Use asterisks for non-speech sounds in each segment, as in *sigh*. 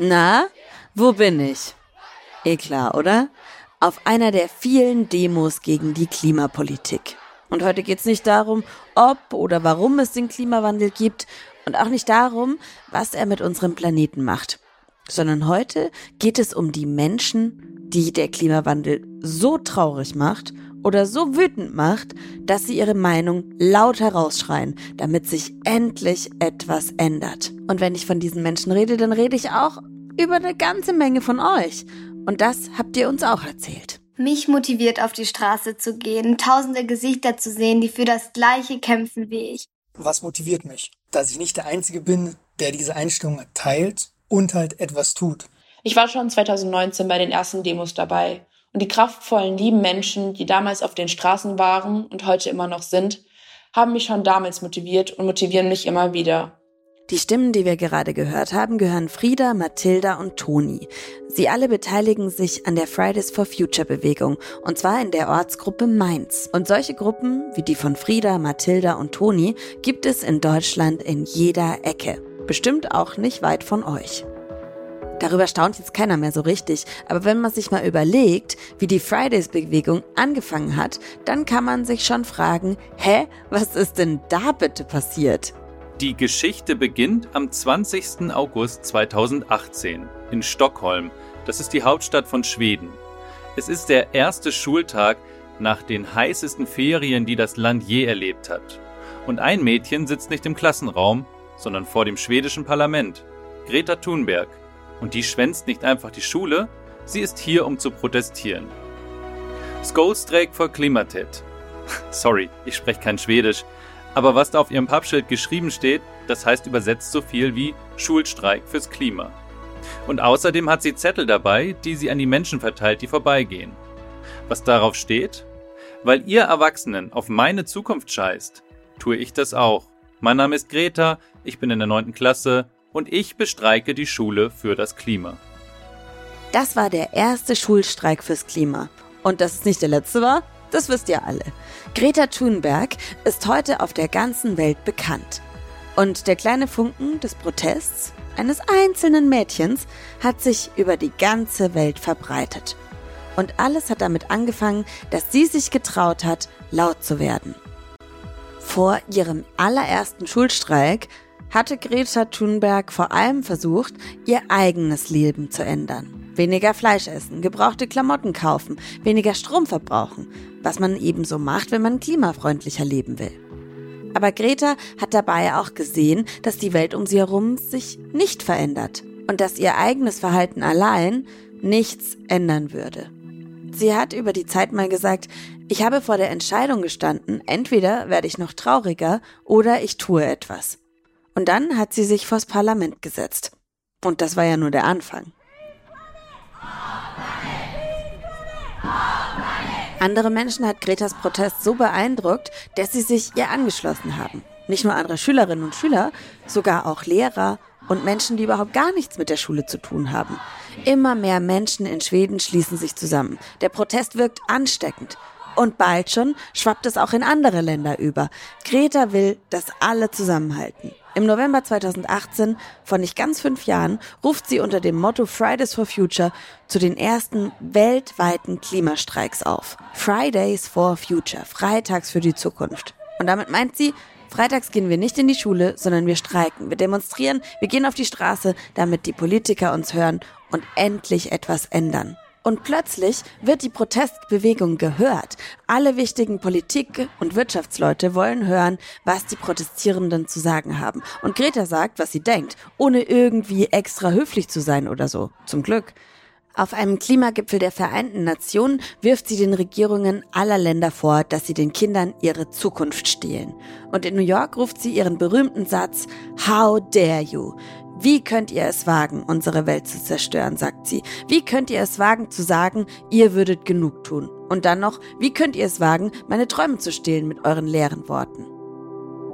Na, wo bin ich? Eh klar, oder? Auf einer der vielen Demos gegen die Klimapolitik. Und heute geht's nicht darum, ob oder warum es den Klimawandel gibt und auch nicht darum, was er mit unserem Planeten macht, sondern heute geht es um die Menschen, die der Klimawandel so traurig macht oder so wütend macht, dass sie ihre Meinung laut herausschreien, damit sich endlich etwas ändert. Und wenn ich von diesen Menschen rede, dann rede ich auch über eine ganze Menge von euch. Und das habt ihr uns auch erzählt. Mich motiviert, auf die Straße zu gehen, tausende Gesichter zu sehen, die für das Gleiche kämpfen wie ich. Was motiviert mich? Dass ich nicht der Einzige bin, der diese Einstellung teilt und halt etwas tut. Ich war schon 2019 bei den ersten Demos dabei und die kraftvollen, lieben Menschen, die damals auf den Straßen waren und heute immer noch sind, haben mich schon damals motiviert und motivieren mich immer wieder. Die Stimmen, die wir gerade gehört haben, gehören Frieda, Mathilda und Toni. Sie alle beteiligen sich an der Fridays for Future Bewegung und zwar in der Ortsgruppe Mainz. Und solche Gruppen wie die von Frieda, Mathilda und Toni gibt es in Deutschland in jeder Ecke. Bestimmt auch nicht weit von euch. Darüber staunt jetzt keiner mehr so richtig, aber wenn man sich mal überlegt, wie die Fridays-Bewegung angefangen hat, dann kann man sich schon fragen, hä, was ist denn da bitte passiert? Die Geschichte beginnt am 20. August 2018 in Stockholm. Das ist die Hauptstadt von Schweden. Es ist der erste Schultag nach den heißesten Ferien, die das Land je erlebt hat. Und ein Mädchen sitzt nicht im Klassenraum, sondern vor dem schwedischen Parlament. Greta Thunberg. Und die schwänzt nicht einfach die Schule, sie ist hier, um zu protestieren. Skolstreik for Klimatet. *laughs* Sorry, ich spreche kein Schwedisch. Aber was da auf ihrem Pappschild geschrieben steht, das heißt übersetzt so viel wie Schulstreik fürs Klima. Und außerdem hat sie Zettel dabei, die sie an die Menschen verteilt, die vorbeigehen. Was darauf steht? Weil ihr Erwachsenen auf meine Zukunft scheißt, tue ich das auch. Mein Name ist Greta, ich bin in der 9. Klasse und ich bestreike die Schule für das Klima. Das war der erste Schulstreik fürs Klima. Und dass es nicht der letzte war, das wisst ihr alle. Greta Thunberg ist heute auf der ganzen Welt bekannt. Und der kleine Funken des Protests eines einzelnen Mädchens hat sich über die ganze Welt verbreitet. Und alles hat damit angefangen, dass sie sich getraut hat, laut zu werden. Vor ihrem allerersten Schulstreik hatte Greta Thunberg vor allem versucht, ihr eigenes Leben zu ändern. Weniger Fleisch essen, gebrauchte Klamotten kaufen, weniger Strom verbrauchen, was man ebenso macht, wenn man klimafreundlicher leben will. Aber Greta hat dabei auch gesehen, dass die Welt um sie herum sich nicht verändert und dass ihr eigenes Verhalten allein nichts ändern würde. Sie hat über die Zeit mal gesagt, ich habe vor der Entscheidung gestanden, entweder werde ich noch trauriger oder ich tue etwas. Und dann hat sie sich vors Parlament gesetzt. Und das war ja nur der Anfang. Andere Menschen hat Gretas Protest so beeindruckt, dass sie sich ihr angeschlossen haben. Nicht nur andere Schülerinnen und Schüler, sogar auch Lehrer und Menschen, die überhaupt gar nichts mit der Schule zu tun haben. Immer mehr Menschen in Schweden schließen sich zusammen. Der Protest wirkt ansteckend. Und bald schon schwappt es auch in andere Länder über. Greta will, dass alle zusammenhalten. Im November 2018, vor nicht ganz fünf Jahren, ruft sie unter dem Motto Fridays for Future zu den ersten weltweiten Klimastreiks auf. Fridays for Future, Freitags für die Zukunft. Und damit meint sie, Freitags gehen wir nicht in die Schule, sondern wir streiken, wir demonstrieren, wir gehen auf die Straße, damit die Politiker uns hören und endlich etwas ändern. Und plötzlich wird die Protestbewegung gehört. Alle wichtigen Politik- und Wirtschaftsleute wollen hören, was die Protestierenden zu sagen haben. Und Greta sagt, was sie denkt, ohne irgendwie extra höflich zu sein oder so. Zum Glück. Auf einem Klimagipfel der Vereinten Nationen wirft sie den Regierungen aller Länder vor, dass sie den Kindern ihre Zukunft stehlen. Und in New York ruft sie ihren berühmten Satz How dare you? Wie könnt ihr es wagen, unsere Welt zu zerstören, sagt sie. Wie könnt ihr es wagen zu sagen, ihr würdet genug tun? Und dann noch, wie könnt ihr es wagen, meine Träume zu stehlen mit euren leeren Worten?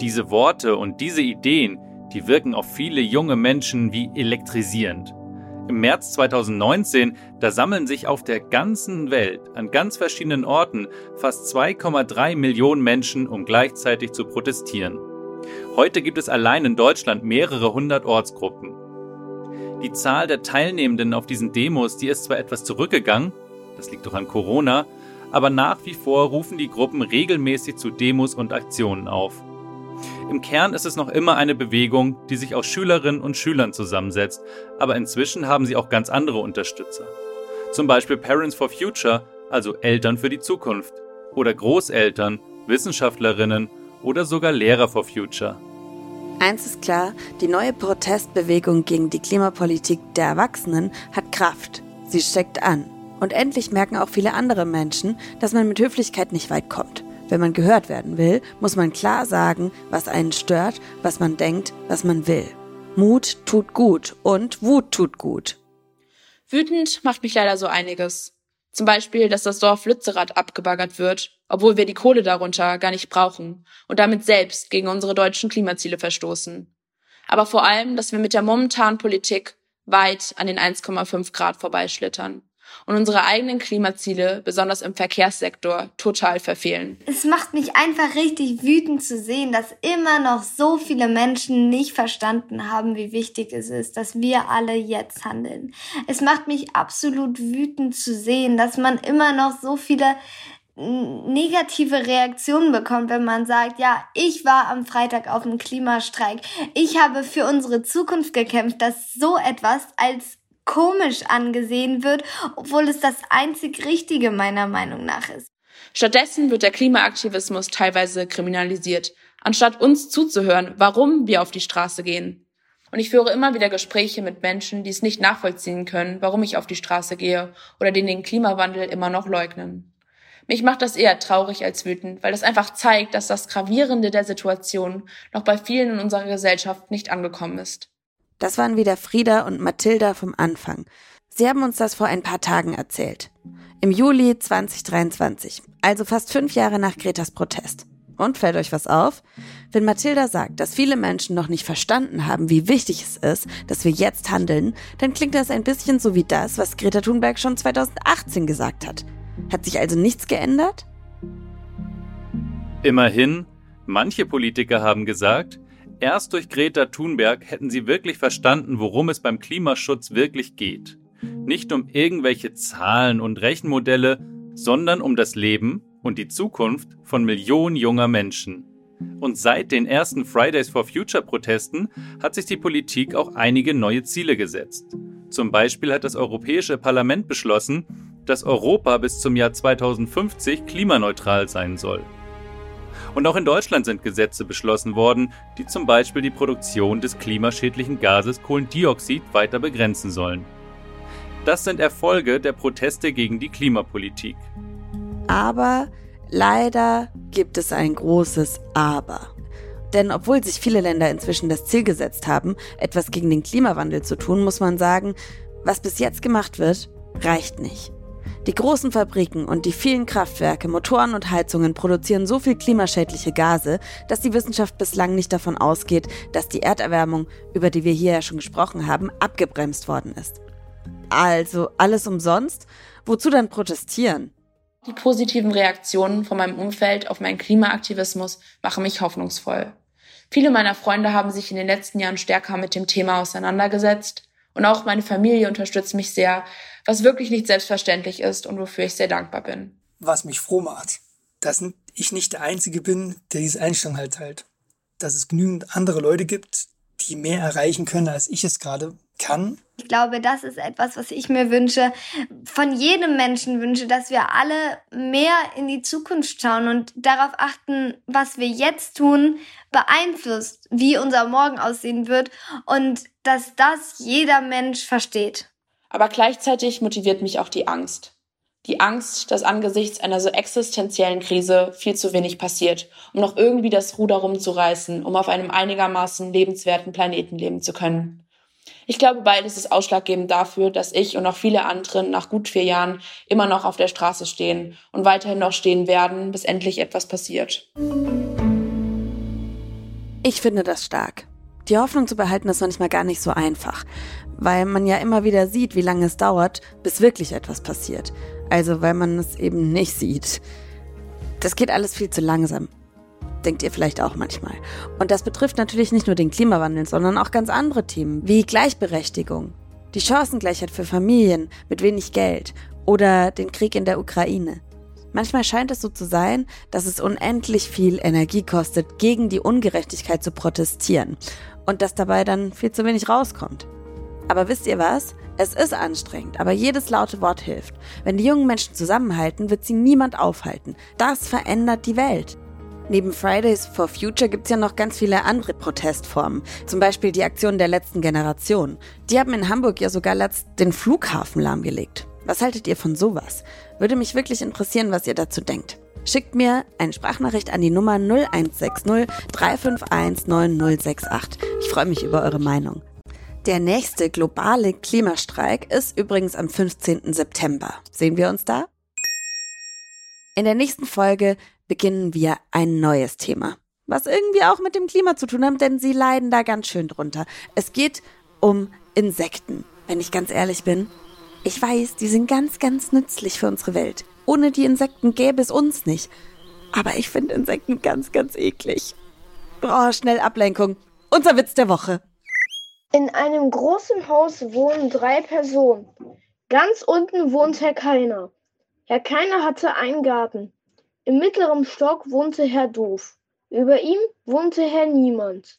Diese Worte und diese Ideen, die wirken auf viele junge Menschen wie elektrisierend. Im März 2019, da sammeln sich auf der ganzen Welt an ganz verschiedenen Orten fast 2,3 Millionen Menschen, um gleichzeitig zu protestieren. Heute gibt es allein in Deutschland mehrere hundert Ortsgruppen. Die Zahl der Teilnehmenden auf diesen Demos, die ist zwar etwas zurückgegangen, das liegt doch an Corona, aber nach wie vor rufen die Gruppen regelmäßig zu Demos und Aktionen auf. Im Kern ist es noch immer eine Bewegung, die sich aus Schülerinnen und Schülern zusammensetzt, aber inzwischen haben sie auch ganz andere Unterstützer. Zum Beispiel Parents for Future, also Eltern für die Zukunft, oder Großeltern, Wissenschaftlerinnen oder sogar Lehrer for Future. Eins ist klar, die neue Protestbewegung gegen die Klimapolitik der Erwachsenen hat Kraft. Sie steckt an. Und endlich merken auch viele andere Menschen, dass man mit Höflichkeit nicht weit kommt. Wenn man gehört werden will, muss man klar sagen, was einen stört, was man denkt, was man will. Mut tut gut und Wut tut gut. Wütend macht mich leider so einiges. Zum Beispiel, dass das Dorf Lützerath abgebaggert wird, obwohl wir die Kohle darunter gar nicht brauchen und damit selbst gegen unsere deutschen Klimaziele verstoßen. Aber vor allem, dass wir mit der momentanen Politik weit an den 1,5 Grad vorbeischlittern und unsere eigenen Klimaziele, besonders im Verkehrssektor, total verfehlen. Es macht mich einfach richtig wütend zu sehen, dass immer noch so viele Menschen nicht verstanden haben, wie wichtig es ist, dass wir alle jetzt handeln. Es macht mich absolut wütend zu sehen, dass man immer noch so viele negative Reaktionen bekommt, wenn man sagt, ja, ich war am Freitag auf dem Klimastreik, ich habe für unsere Zukunft gekämpft, dass so etwas als komisch angesehen wird, obwohl es das einzig Richtige meiner Meinung nach ist. Stattdessen wird der Klimaaktivismus teilweise kriminalisiert, anstatt uns zuzuhören, warum wir auf die Straße gehen. Und ich führe immer wieder Gespräche mit Menschen, die es nicht nachvollziehen können, warum ich auf die Straße gehe oder die den Klimawandel immer noch leugnen. Mich macht das eher traurig als wütend, weil es einfach zeigt, dass das Gravierende der Situation noch bei vielen in unserer Gesellschaft nicht angekommen ist. Das waren wieder Frieda und Mathilda vom Anfang. Sie haben uns das vor ein paar Tagen erzählt. Im Juli 2023, also fast fünf Jahre nach Gretas Protest. Und fällt euch was auf? Wenn Mathilda sagt, dass viele Menschen noch nicht verstanden haben, wie wichtig es ist, dass wir jetzt handeln, dann klingt das ein bisschen so wie das, was Greta Thunberg schon 2018 gesagt hat. Hat sich also nichts geändert? Immerhin, manche Politiker haben gesagt, Erst durch Greta Thunberg hätten sie wirklich verstanden, worum es beim Klimaschutz wirklich geht. Nicht um irgendwelche Zahlen und Rechenmodelle, sondern um das Leben und die Zukunft von Millionen junger Menschen. Und seit den ersten Fridays for Future Protesten hat sich die Politik auch einige neue Ziele gesetzt. Zum Beispiel hat das Europäische Parlament beschlossen, dass Europa bis zum Jahr 2050 klimaneutral sein soll. Und auch in Deutschland sind Gesetze beschlossen worden, die zum Beispiel die Produktion des klimaschädlichen Gases Kohlendioxid weiter begrenzen sollen. Das sind Erfolge der Proteste gegen die Klimapolitik. Aber leider gibt es ein großes Aber. Denn obwohl sich viele Länder inzwischen das Ziel gesetzt haben, etwas gegen den Klimawandel zu tun, muss man sagen, was bis jetzt gemacht wird, reicht nicht. Die großen Fabriken und die vielen Kraftwerke, Motoren und Heizungen produzieren so viel klimaschädliche Gase, dass die Wissenschaft bislang nicht davon ausgeht, dass die Erderwärmung, über die wir hier ja schon gesprochen haben, abgebremst worden ist. Also alles umsonst? Wozu dann protestieren? Die positiven Reaktionen von meinem Umfeld auf meinen Klimaaktivismus machen mich hoffnungsvoll. Viele meiner Freunde haben sich in den letzten Jahren stärker mit dem Thema auseinandergesetzt und auch meine Familie unterstützt mich sehr, was wirklich nicht selbstverständlich ist und wofür ich sehr dankbar bin. Was mich froh macht, dass ich nicht der Einzige bin, der diese Einstellung halt teilt. Dass es genügend andere Leute gibt, die mehr erreichen können, als ich es gerade kann. Ich glaube, das ist etwas, was ich mir wünsche, von jedem Menschen wünsche, dass wir alle mehr in die Zukunft schauen und darauf achten, was wir jetzt tun, beeinflusst, wie unser Morgen aussehen wird und dass das jeder Mensch versteht. Aber gleichzeitig motiviert mich auch die Angst. Die Angst, dass angesichts einer so existenziellen Krise viel zu wenig passiert, um noch irgendwie das Ruder rumzureißen, um auf einem einigermaßen lebenswerten Planeten leben zu können. Ich glaube, beides ist ausschlaggebend dafür, dass ich und auch viele andere nach gut vier Jahren immer noch auf der Straße stehen und weiterhin noch stehen werden, bis endlich etwas passiert. Ich finde das stark. Die Hoffnung zu behalten ist manchmal gar nicht so einfach, weil man ja immer wieder sieht, wie lange es dauert, bis wirklich etwas passiert. Also weil man es eben nicht sieht. Das geht alles viel zu langsam. Denkt ihr vielleicht auch manchmal. Und das betrifft natürlich nicht nur den Klimawandel, sondern auch ganz andere Themen, wie Gleichberechtigung, die Chancengleichheit für Familien mit wenig Geld oder den Krieg in der Ukraine. Manchmal scheint es so zu sein, dass es unendlich viel Energie kostet, gegen die Ungerechtigkeit zu protestieren und dass dabei dann viel zu wenig rauskommt. Aber wisst ihr was? Es ist anstrengend, aber jedes laute Wort hilft. Wenn die jungen Menschen zusammenhalten, wird sie niemand aufhalten. Das verändert die Welt. Neben Fridays for Future gibt's ja noch ganz viele andere Protestformen. Zum Beispiel die Aktion der letzten Generation. Die haben in Hamburg ja sogar letzt den Flughafen lahmgelegt. Was haltet ihr von sowas? Würde mich wirklich interessieren, was ihr dazu denkt. Schickt mir eine Sprachnachricht an die Nummer 0160 351 9068. Ich freue mich über eure Meinung. Der nächste globale Klimastreik ist übrigens am 15. September. Sehen wir uns da? In der nächsten Folge beginnen wir ein neues Thema, was irgendwie auch mit dem Klima zu tun hat, denn sie leiden da ganz schön drunter. Es geht um Insekten, wenn ich ganz ehrlich bin. Ich weiß, die sind ganz, ganz nützlich für unsere Welt. Ohne die Insekten gäbe es uns nicht. Aber ich finde Insekten ganz, ganz eklig. Oh, schnell Ablenkung. Unser Witz der Woche. In einem großen Haus wohnen drei Personen. Ganz unten wohnt Herr Keiner. Herr Keiner hatte einen Garten. Im mittleren Stock wohnte Herr Doof. Über ihm wohnte Herr Niemand.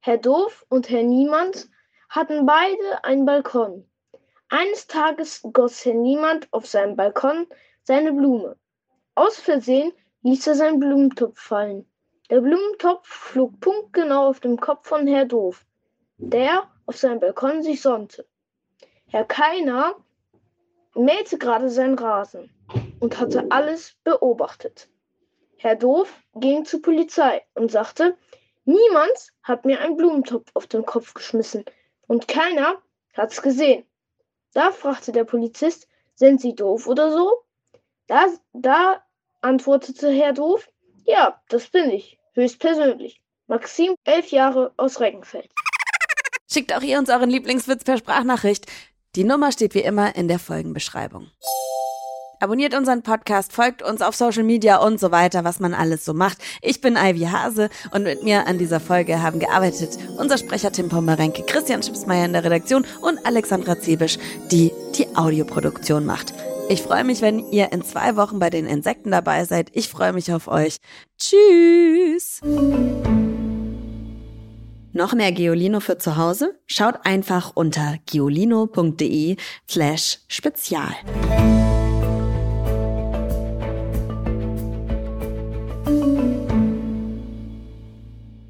Herr Doof und Herr Niemand hatten beide einen Balkon. Eines Tages goss Herr Niemand auf seinem Balkon seine Blume. Aus Versehen ließ er seinen Blumentopf fallen. Der Blumentopf flog punktgenau auf dem Kopf von Herr Doof, der auf seinem Balkon sich sonnte. Herr Keiner mähte gerade seinen Rasen und hatte alles beobachtet. Herr Doof ging zur Polizei und sagte, niemand hat mir einen Blumentopf auf den Kopf geschmissen und keiner hat's gesehen. Da fragte der Polizist, sind Sie doof oder so? Da, da antwortete Herr Doof, ja, das bin ich, höchstpersönlich. Maxim, elf Jahre aus Reckenfeld. Schickt auch ihr uns euren Lieblingswitz per Sprachnachricht. Die Nummer steht wie immer in der Folgenbeschreibung. Abonniert unseren Podcast, folgt uns auf Social Media und so weiter, was man alles so macht. Ich bin Ivy Hase und mit mir an dieser Folge haben gearbeitet unser Sprecher Tim Pommerenke, Christian Schipsmeier in der Redaktion und Alexandra Zebisch, die die Audioproduktion macht. Ich freue mich, wenn ihr in zwei Wochen bei den Insekten dabei seid. Ich freue mich auf euch. Tschüss! Noch mehr Geolino für zu Hause? Schaut einfach unter geolino.de slash spezial.